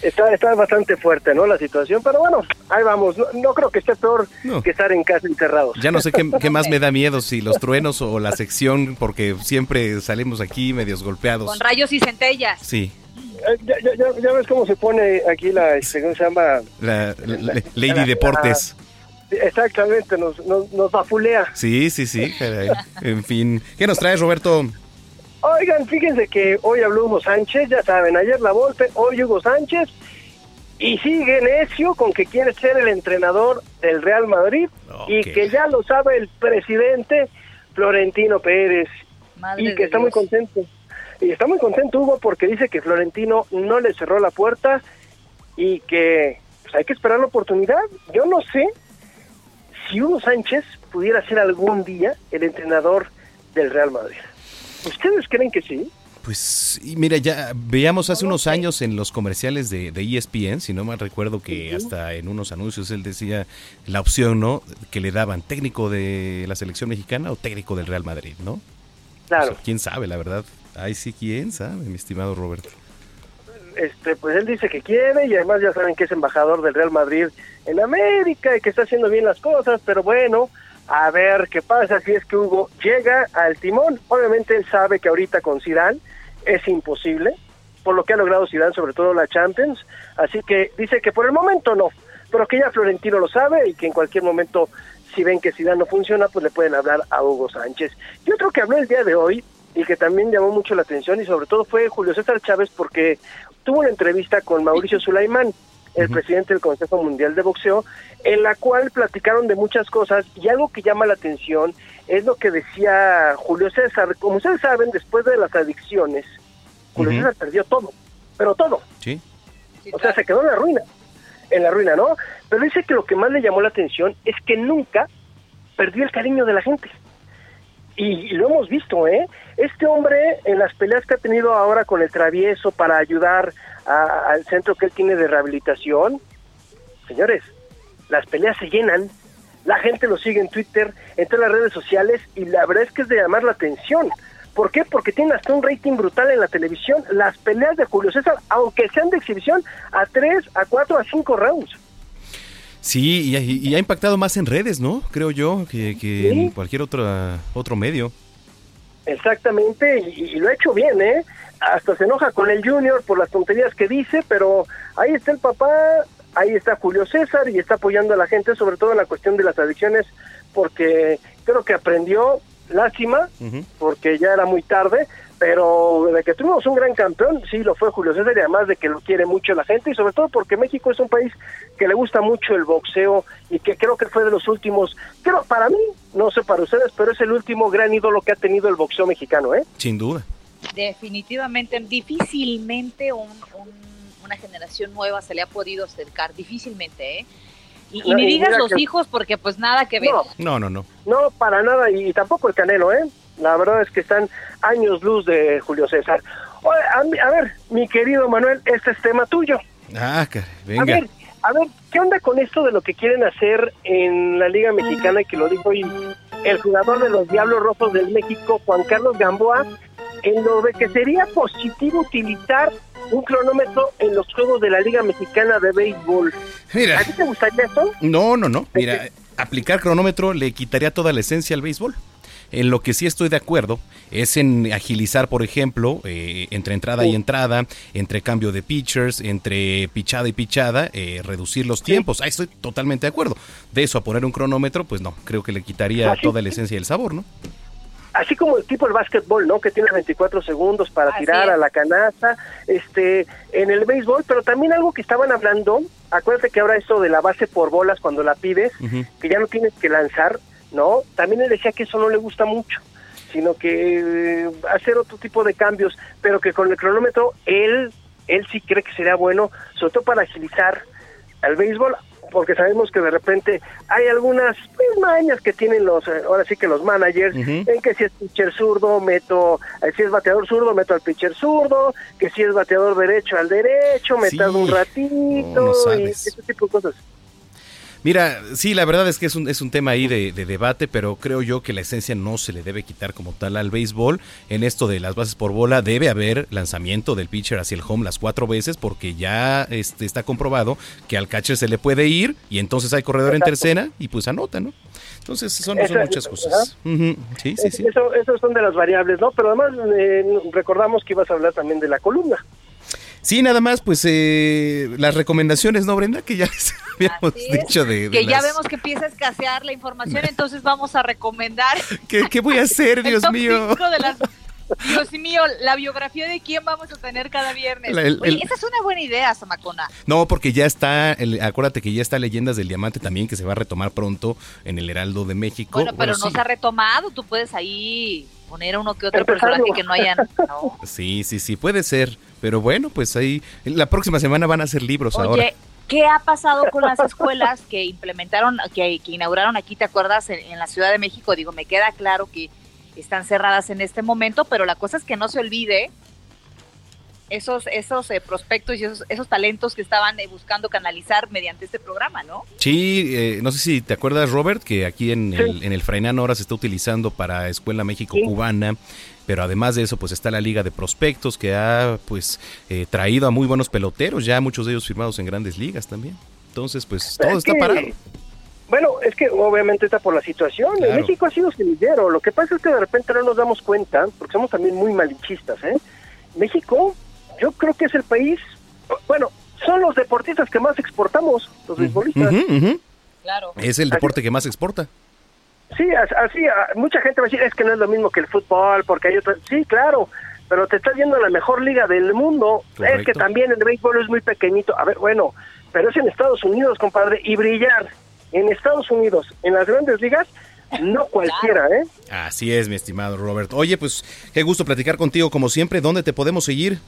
está, está bastante fuerte, ¿no? La situación, pero bueno, ahí vamos. No, no creo que esté peor No. que estar en casa encerrados. Ya no sé qué, (laughs) qué más me da miedo, si los truenos o la sección, porque siempre salimos aquí medios golpeados. Con rayos y centellas. Sí, Ya, ya, ya, ya ves cómo se pone aquí la, este, ¿cómo se llama? la, la- Lady Deportes. Exactamente, nos, nos, nos bafulea. Sí, sí, sí, caray. En fin, ¿qué nos traes, Roberto? Oigan, fíjense que hoy habló Hugo Sánchez, ya saben, ayer la Volpe, hoy Hugo Sánchez, y sigue necio con que quiere ser el entrenador del Real Madrid y que ya lo sabe el presidente Florentino Pérez Madre y que está muy contento. Y está muy contento Hugo porque dice que Florentino no le cerró la puerta y que pues, hay que esperar la oportunidad. Yo no sé si Hugo Sánchez pudiera ser algún día el entrenador del Real Madrid. ¿Ustedes creen que sí? Pues y mira, ya veíamos hace unos años en los comerciales de, de ESPN, si no mal recuerdo que hasta en unos anuncios él decía la opción, ¿no? Que le daban técnico de la selección mexicana o técnico del Real Madrid, ¿no? Claro. O sea, ¿Quién sabe, la verdad? Ay, sí, ¿quién sabe, mi estimado Roberto? este pues él dice que quiere y además ya saben que es embajador del Real Madrid en América y que está haciendo bien las cosas, pero bueno, a ver qué pasa si es que Hugo llega al timón. Obviamente él sabe que ahorita con Zidane es imposible, por lo que ha logrado Zidane, sobre todo la Champions, así que dice que por el momento no, pero que ya Florentino lo sabe y que en cualquier momento si ven que Zidane no funciona, pues le pueden hablar a Hugo Sánchez. Y otro que habló el día de hoy y que también llamó mucho la atención y sobre todo fue Julio César Chávez porque tuvo una entrevista con Mauricio Sulaimán, el presidente del Consejo Mundial de Boxeo, en la cual platicaron de muchas cosas y algo que llama la atención es lo que decía Julio César. Como ustedes saben, después de las adicciones, Julio. César perdió todo, pero todo. Sí. O sea, se quedó en la ruina, en la ruina, ¿no? Pero dice que lo que más le llamó la atención es que nunca perdió el cariño de la gente. Y, lo hemos visto, ¿eh? Este hombre, en las peleas que ha tenido ahora con el travieso para ayudar a- al centro que él tiene de rehabilitación, señores, las peleas se llenan, la gente lo sigue en Twitter, en todas las redes sociales, y la verdad es que es de llamar la atención. ¿Por qué? Porque tiene hasta un rating brutal en la televisión. Las peleas de Julio César, aunque sean de exhibición, a 3, a 4, a 5 rounds. Sí, y, y- y ha impactado más en redes, ¿no? Creo yo, que, que en cualquier otro, otro medio. Exactamente, y, y lo ha hecho bien, ¿eh? Hasta se enoja con el Junior por las tonterías que dice, pero ahí está el papá, ahí está Julio César y está apoyando a la gente, sobre todo en la cuestión de las adicciones, porque creo que aprendió, lástima, porque ya era muy tarde, pero de que tuvimos un gran campeón, sí lo fue Julio César y además de que lo quiere mucho la gente y sobre todo porque México es un país que le gusta mucho el boxeo y que creo que fue de los últimos, creo para mí, no sé para ustedes, pero es el último gran ídolo que ha tenido el boxeo mexicano, ¿eh? Sin duda. Definitivamente, difícilmente un- un- una generación nueva se le ha podido acercar, difícilmente, ¿eh? Y, y No, ni digas los que- hijos porque pues nada que ver. No, no, no. No, para nada, y tampoco el Canelo, ¿eh? La verdad es que están años luz de Julio César. A, ver, mi querido Manuel, este es tema tuyo. Ah, caray, A venga. ver, a ver, ¿qué onda con esto de lo que quieren hacer en la Liga Mexicana y que lo dijo hoy el jugador de los Diablos Rojos del México, Juan Carlos Gamboa, en lo de que sería positivo utilizar un cronómetro en los juegos de la Liga Mexicana de Béisbol? Mira. ¿A ti te gustaría eso? No, no, no. Mira, aplicar cronómetro le quitaría toda la esencia al béisbol. En lo que sí estoy de acuerdo es en agilizar, por ejemplo, eh, entre entrada y entrada, entre cambio de pitchers, entre pichada y pichada, eh, reducir los tiempos. Ahí estoy totalmente de acuerdo. De eso a poner un cronómetro, pues no, creo que le quitaría Así toda la esencia y el sabor, ¿no? así como el tipo el básquetbol, ¿no? Que tiene 24 segundos para Así tirar es. a la canasta, este, en el béisbol, pero también algo que estaban hablando, acuérdate que ahora esto de la base por bolas cuando la pides, que ya no tienes que lanzar, ¿no? También él decía que eso no le gusta mucho, sino que eh, hacer otro tipo de cambios, pero que con el cronómetro él, él sí cree que sería bueno, sobre todo para agilizar al béisbol, porque sabemos que de repente hay algunas pues, mañas que tienen los, eh, ahora sí que los managers, Ujú. en que si es pitcher zurdo, meto, eh, si es bateador zurdo, meto al pitcher zurdo, que si es bateador derecho al derecho, me Sí. tardo un ratito, No, no y ese tipo de cosas. Mira, sí, la verdad es que es un, es un tema ahí de, de debate, pero creo yo que la esencia no se le debe quitar como tal al béisbol. En esto de las bases por bola debe haber lanzamiento del pitcher hacia el home las cuatro veces porque ya este, está comprobado que al catcher se le puede ir y entonces hay corredor en tercera y pues anota, ¿no? Entonces son, muchas cosas. Sí, sí, sí. Eso, esos son de las variables, ¿no? Pero además eh, recordamos que ibas a hablar también de la columna. Sí, nada más, pues eh, las recomendaciones, ¿no, Brenda? Que ya (laughs) les habíamos dicho de, de que ya vemos que empieza a escasear la información, entonces vamos a recomendar (laughs) ¿Qué, qué voy a hacer, (laughs) Dios top mío? de las- Dios mío, la biografía de quién vamos a tener cada viernes. La- el- Oye, el- esa es una buena idea, Samacona. No, porque ya está, el- acuérdate que ya está Leyendas del Diamante también, que se va a retomar pronto en el Heraldo de México. Bueno, pero no sí. se ha retomado. Tú puedes ahí poner uno que otro personaje que no hayan. No. Sí, sí, sí, puede ser. Pero bueno, pues ahí, la próxima semana van a ser libros ahora. Oye, ¿qué ha pasado con las escuelas que implementaron, que, que inauguraron aquí, te acuerdas, en, en la Ciudad de México? Digo, me queda claro que están cerradas en este momento, pero la cosa es que no se olvide esos, esos eh, prospectos y esos, esos talentos que estaban eh, buscando canalizar mediante este programa, ¿no? Sí, eh, no sé si te acuerdas, Robert, que aquí en, el, en el Frainán ahora se está utilizando para Escuela México Cubana, pero además de eso, pues está la Liga de Prospectos que ha pues eh, traído a muy buenos peloteros, ya muchos de ellos firmados en grandes ligas también. Entonces, pues todo Es está que- parado. Bueno, es que obviamente está por la situación. Claro. En México ha sido semillero. Lo que pasa es que de repente no nos damos cuenta, porque somos también muy malinchistas, ¿eh? México, yo creo que es el país, bueno, son los deportistas que más exportamos, los beisbolistas. Claro. Es el deporte que más exporta. Sí, as- así, mucha gente va a decir, es que no es lo mismo que el fútbol, porque hay otra... Sí, claro, pero te estás viendo la mejor liga del mundo. Es que también el béisbol es muy pequeñito. A ver, bueno, pero es en Estados Unidos, compadre, y brillar en Estados Unidos, en las grandes ligas, no cualquiera, ¿eh? Así es, mi estimado Robert. Oye, pues qué gusto platicar contigo como siempre. ¿Dónde te podemos seguir?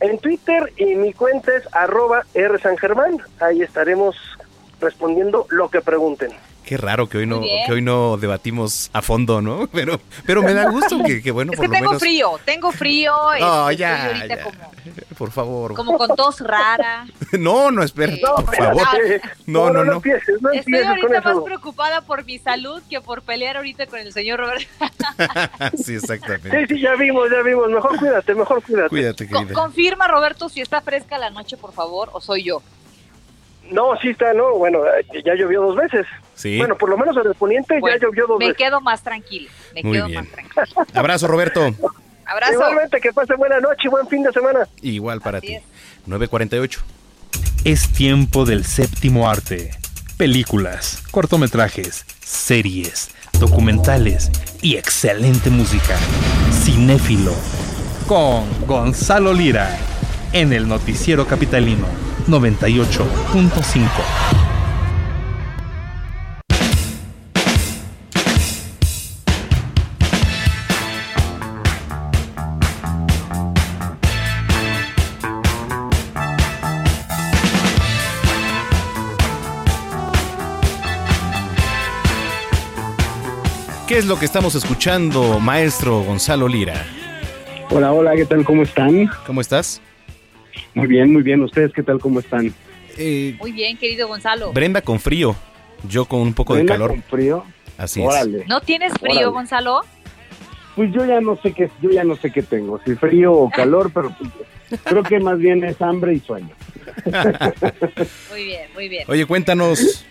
En Twitter y mi cuenta es arroba R San Germán. Ahí estaremos respondiendo lo que pregunten. Qué raro que hoy no que hoy no debatimos a fondo, ¿no? (laughs) Pero pero me da gusto que, que bueno, Es por que lo tengo menos frío, tengo frío. (laughs) No, este, ya, estoy ahorita ya. Como, (laughs) por favor. como con tos rara. No, no, espera, No, por favor. No, no, no. empieces, no Estoy empieces ahorita más eso. preocupada por mi salud que por pelear ahorita con el señor Robert. sí, exactamente. Sí, sí, ya vimos, ya vimos. Mejor cuídate, mejor cuídate. Cuídate, Co- querida. confirma, Roberto, si está fresca la noche, por favor, o soy yo. No, sí está, no, bueno, eh, ya llovió dos veces. Sí. Bueno, por lo menos en el poniente Bueno, ya llovió dos me veces. quedo más tranquila. Me Muy quedo bien. más tranquila. (laughs) Abrazo, Roberto. Abrazo. Igualmente, que pase buena noche y buen fin de semana. Igual para ti. 948. Es tiempo del séptimo arte. Películas, cortometrajes, series, documentales y excelente música. Cinéfilo. Con Gonzalo Lira. En el Noticiero Capitalino 98.5. ¿Qué es lo que estamos escuchando, maestro Gonzalo Lira? Hola, hola, ¿qué tal? ¿Cómo están? ¿Cómo estás? Muy bien, muy bien. ¿Ustedes qué tal? ¿Cómo están? Eh, Muy bien, querido Gonzalo. Brenda con frío, yo con un poco de calor. con frío? Así es. ¿No tienes frío, Órale. Gonzalo? Pues yo ya no sé qué, yo ya no sé qué tengo, si frío o calor, pero pues, creo que más bien es hambre y sueño. (laughs) Muy bien, muy bien. Oye, cuéntanos.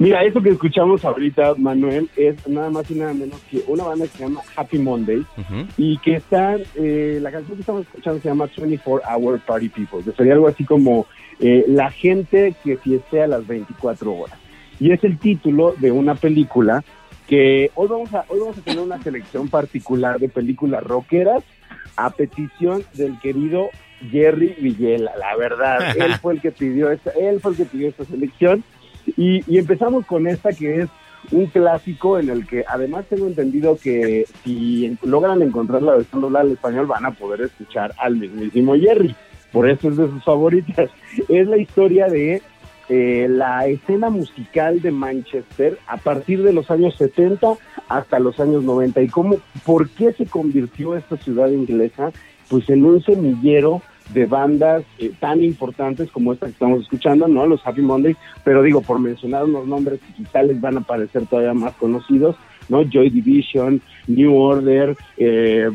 Mira, eso que escuchamos ahorita, Manuel, es nada más y nada menos que una banda que se llama Happy Monday Ujú. y que está, eh, la canción que estamos escuchando se llama 24 Hour Party People, que sería algo así como eh, la gente que fiestea las 24 horas. Y es el título de una película que hoy vamos a, hoy vamos a tener una (laughs) selección particular de películas rockeras a petición del querido Jerry Villela, la verdad, (laughs) él fue el que pidió esta, él fue el que pidió esta selección y, y empezamos con esta que es un clásico en el que además tengo entendido que si logran encontrar la versión al español van a poder escuchar al mismísimo Jerry, por eso es de sus favoritas. (laughs) Es la historia de eh, la escena musical de Manchester a partir de los años 70 hasta los años 90 y cómo, por qué se convirtió esta ciudad inglesa pues en un semillero de bandas eh, tan importantes como esta que estamos escuchando, ¿no? Los Happy Mondays, pero digo, por mencionar unos nombres digitales van a parecer todavía más conocidos, ¿no? Joy Division, New Order, eh,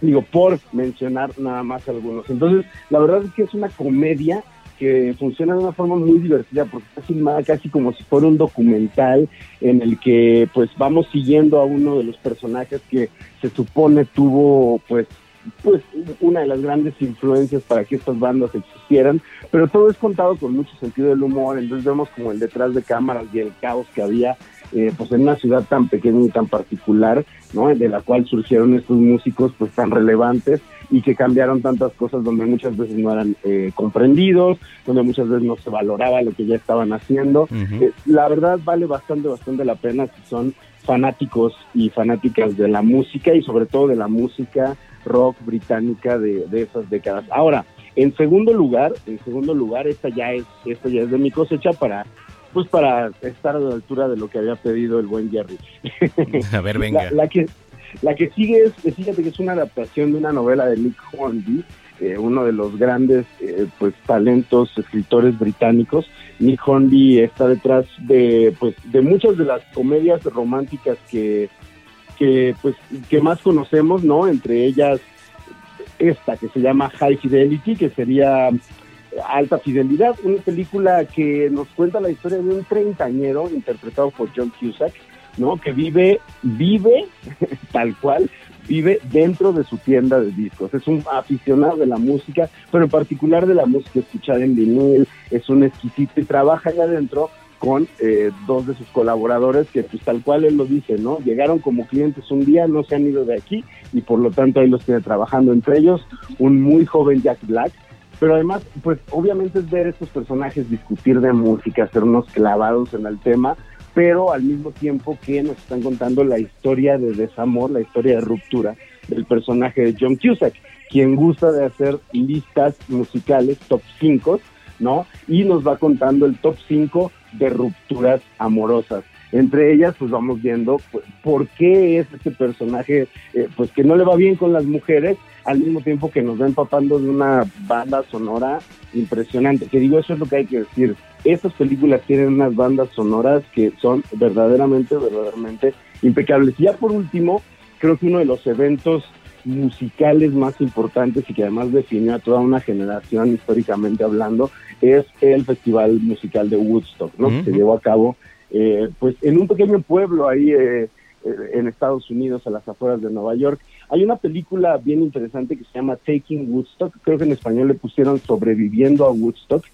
digo, por mencionar nada más algunos. Entonces, la verdad es que es una comedia que funciona de una forma muy divertida porque está filmada casi como si fuera un documental en el que pues vamos siguiendo a uno de los personajes que se supone tuvo pues pues una de las grandes influencias para que estas bandas existieran, pero todo es contado con mucho sentido del humor, entonces vemos como el detrás de cámaras y el caos que había eh, pues en una ciudad tan pequeña y tan particular, ¿no? De la cual surgieron estos músicos pues tan relevantes y que cambiaron tantas cosas donde muchas veces no eran eh, comprendidos, donde muchas veces no se valoraba lo que ya estaban haciendo. Eh, la verdad vale bastante, bastante la pena si son fanáticos y fanáticas de la música y sobre todo de la música rock británica de, de esas décadas. Ahora, en segundo lugar, en segundo lugar, esta ya es, esta ya es de mi cosecha para pues para estar a la altura de lo que había pedido el buen Jerry. (laughs) A ver, venga. La, la que, La que sigue es, fíjate que es una adaptación de una novela de Nick Hornby, eh, uno de los grandes eh, pues talentos escritores británicos. Nick Hornby está detrás de pues de muchas de las comedias románticas que que pues que más conocemos, ¿no? Entre ellas esta que se llama High Fidelity, que sería Alta Fidelidad, una película que nos cuenta la historia de un treintañero interpretado por John Cusack, ¿no? Que vive, vive (laughs) tal cual, vive dentro de su tienda de discos. Es un aficionado de la música, pero en particular de la música escuchada en vinil, es un exquisito y trabaja allá adentro con eh, dos de sus colaboradores que pues tal cual él lo dice, ¿no? Llegaron como clientes un día, no se han ido de aquí y por lo tanto ahí los tiene trabajando entre ellos un muy joven Jack Black, pero además pues obviamente es ver estos personajes discutir de música, ser unos clavados en el tema, pero al mismo tiempo que nos están contando la historia de desamor, la historia de ruptura del personaje de John Cusack, quien gusta de hacer listas musicales top 5, ¿no? Y nos va contando el top 5 de rupturas amorosas. Entre ellas, pues vamos viendo pues, por qué es este personaje, eh, pues que no le va bien con las mujeres, al mismo tiempo que nos va empapando de una banda sonora impresionante. Que digo, eso es lo que hay que decir. Estas películas tienen unas bandas sonoras que son verdaderamente, verdaderamente impecables. Y ya por último, creo que uno de los eventos musicales más importantes y que además definió a toda una generación históricamente hablando es el Festival Musical de Woodstock, ¿no? Que se llevó a cabo eh, pues en un pequeño pueblo ahí eh, eh, en Estados Unidos, a las afueras de Nueva York. Hay una película bien interesante que se llama Taking Woodstock, creo que en español le pusieron Sobreviviendo a Woodstock,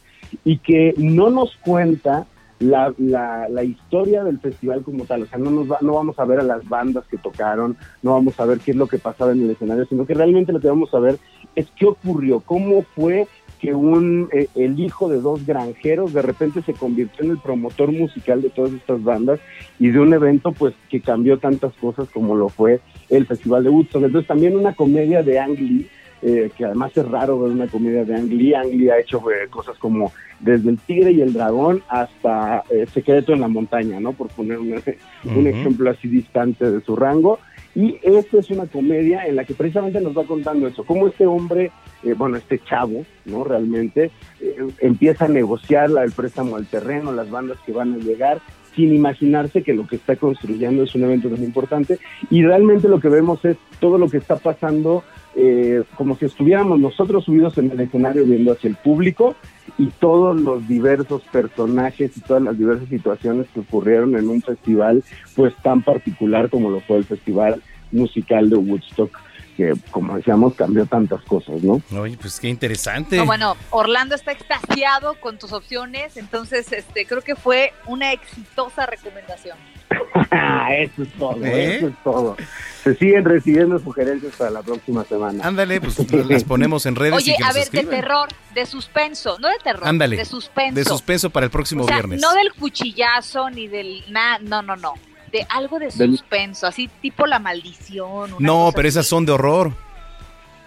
y que no nos cuenta la, la, la, historia del festival como tal. O sea, no, nos va, no vamos a ver a las bandas que tocaron, no vamos a ver qué es lo que pasaba en el escenario, sino que realmente lo que vamos a ver es qué ocurrió, cómo fue que un eh, el hijo de dos granjeros de repente se convirtió en el promotor musical de todas estas bandas y de un evento pues que cambió tantas cosas como lo fue el Festival de Woodstock. Entonces también una comedia de Ang Lee, eh, que además es raro ver una comedia de Ang Lee. Ang Lee ha hecho eh, cosas como desde El Tigre y el Dragón hasta Secreto en la Montaña, ¿no? Por poner un, (laughs) un ejemplo así distante de su rango. Y esta es una comedia en la que precisamente nos va contando eso, cómo este hombre, eh, bueno, este chavo, ¿no? Realmente eh, empieza a negociar el préstamo al terreno, las bandas que van a llegar, sin imaginarse que lo que está construyendo es un evento tan importante. Y realmente lo que vemos es todo lo que está pasando eh, como si estuviéramos nosotros subidos en el escenario viendo hacia el público y todos los diversos personajes y todas las diversas situaciones que ocurrieron en un festival pues tan particular como lo fue el Festival Musical de Woodstock que como decíamos cambió tantas cosas, ¿no? Oye, pues qué interesante. bueno, Orlando está extasiado con tus opciones, entonces este creo que fue una exitosa recomendación. (laughs) eso es todo, ¿Eh? eso es todo. Se siguen recibiendo sugerencias para la próxima semana. Ándale, pues las ponemos en redes. Oye, a ver, de terror, de suspenso, no de terror, Ándale, de suspenso. De suspenso para el próximo viernes. No del cuchillazo ni del nada, no, no, no. De algo de suspenso, así tipo la maldición. No, pero esas son de horror.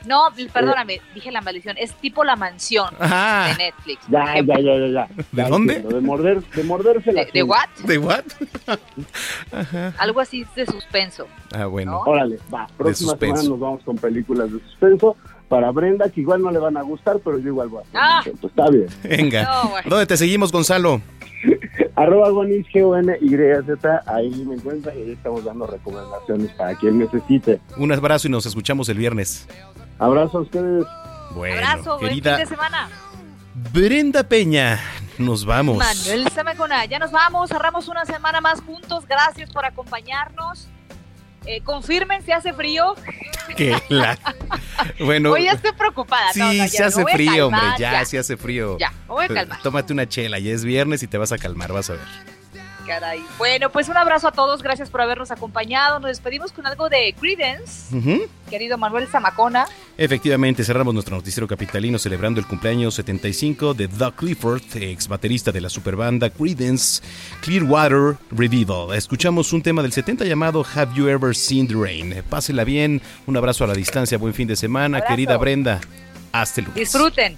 No, perdóname, dije la maldición. Es tipo la mansión de Netflix. Ya, ya, ya, ya, ya. ¿De dónde? De, morder, de morderse la ¿De, ¿De what? ¿De what? Algo así de suspenso. Ah, bueno. Órale, va. Próxima semana nos vamos con películas de suspenso para Brenda, que igual no le van a gustar, pero yo igual voy a hacer ah. Está bien. Venga. ¿Dónde te seguimos, Gonzalo? (laughs) Arroba Gonis, G-O-N-Y-Z, ahí me encuentra y ahí estamos dando recomendaciones para quien necesite. Un abrazo y nos escuchamos el viernes. Abrazo a ustedes. Bueno, Abrazo, querida buen fin de semana. Brenda Peña, nos vamos. Manuel Zamacona, ya nos vamos, cerramos una semana más juntos. Gracias por acompañarnos. Eh, confirmen si hace frío. Que la... (laughs) Bueno. Hoy ya estoy preocupada. Sí, se hace frío, hombre. Ya, se hace frío. Ya, me voy a calmar. Tómate una chela, ya es viernes y te vas a calmar, vas a ver. Caray. Bueno, pues un abrazo a todos, gracias por habernos acompañado. Nos despedimos con algo de Credence, querido Manuel Zamacona. Efectivamente, cerramos nuestro noticiero capitalino celebrando el cumpleaños 75 de Doug Clifford, ex baterista de la superbanda Credence Clearwater Revival. Escuchamos un tema del 70 llamado Have You Ever Seen the Rain. Pásela bien, un abrazo a la distancia, buen fin de semana, querida Brenda. Hasta luego. Disfruten.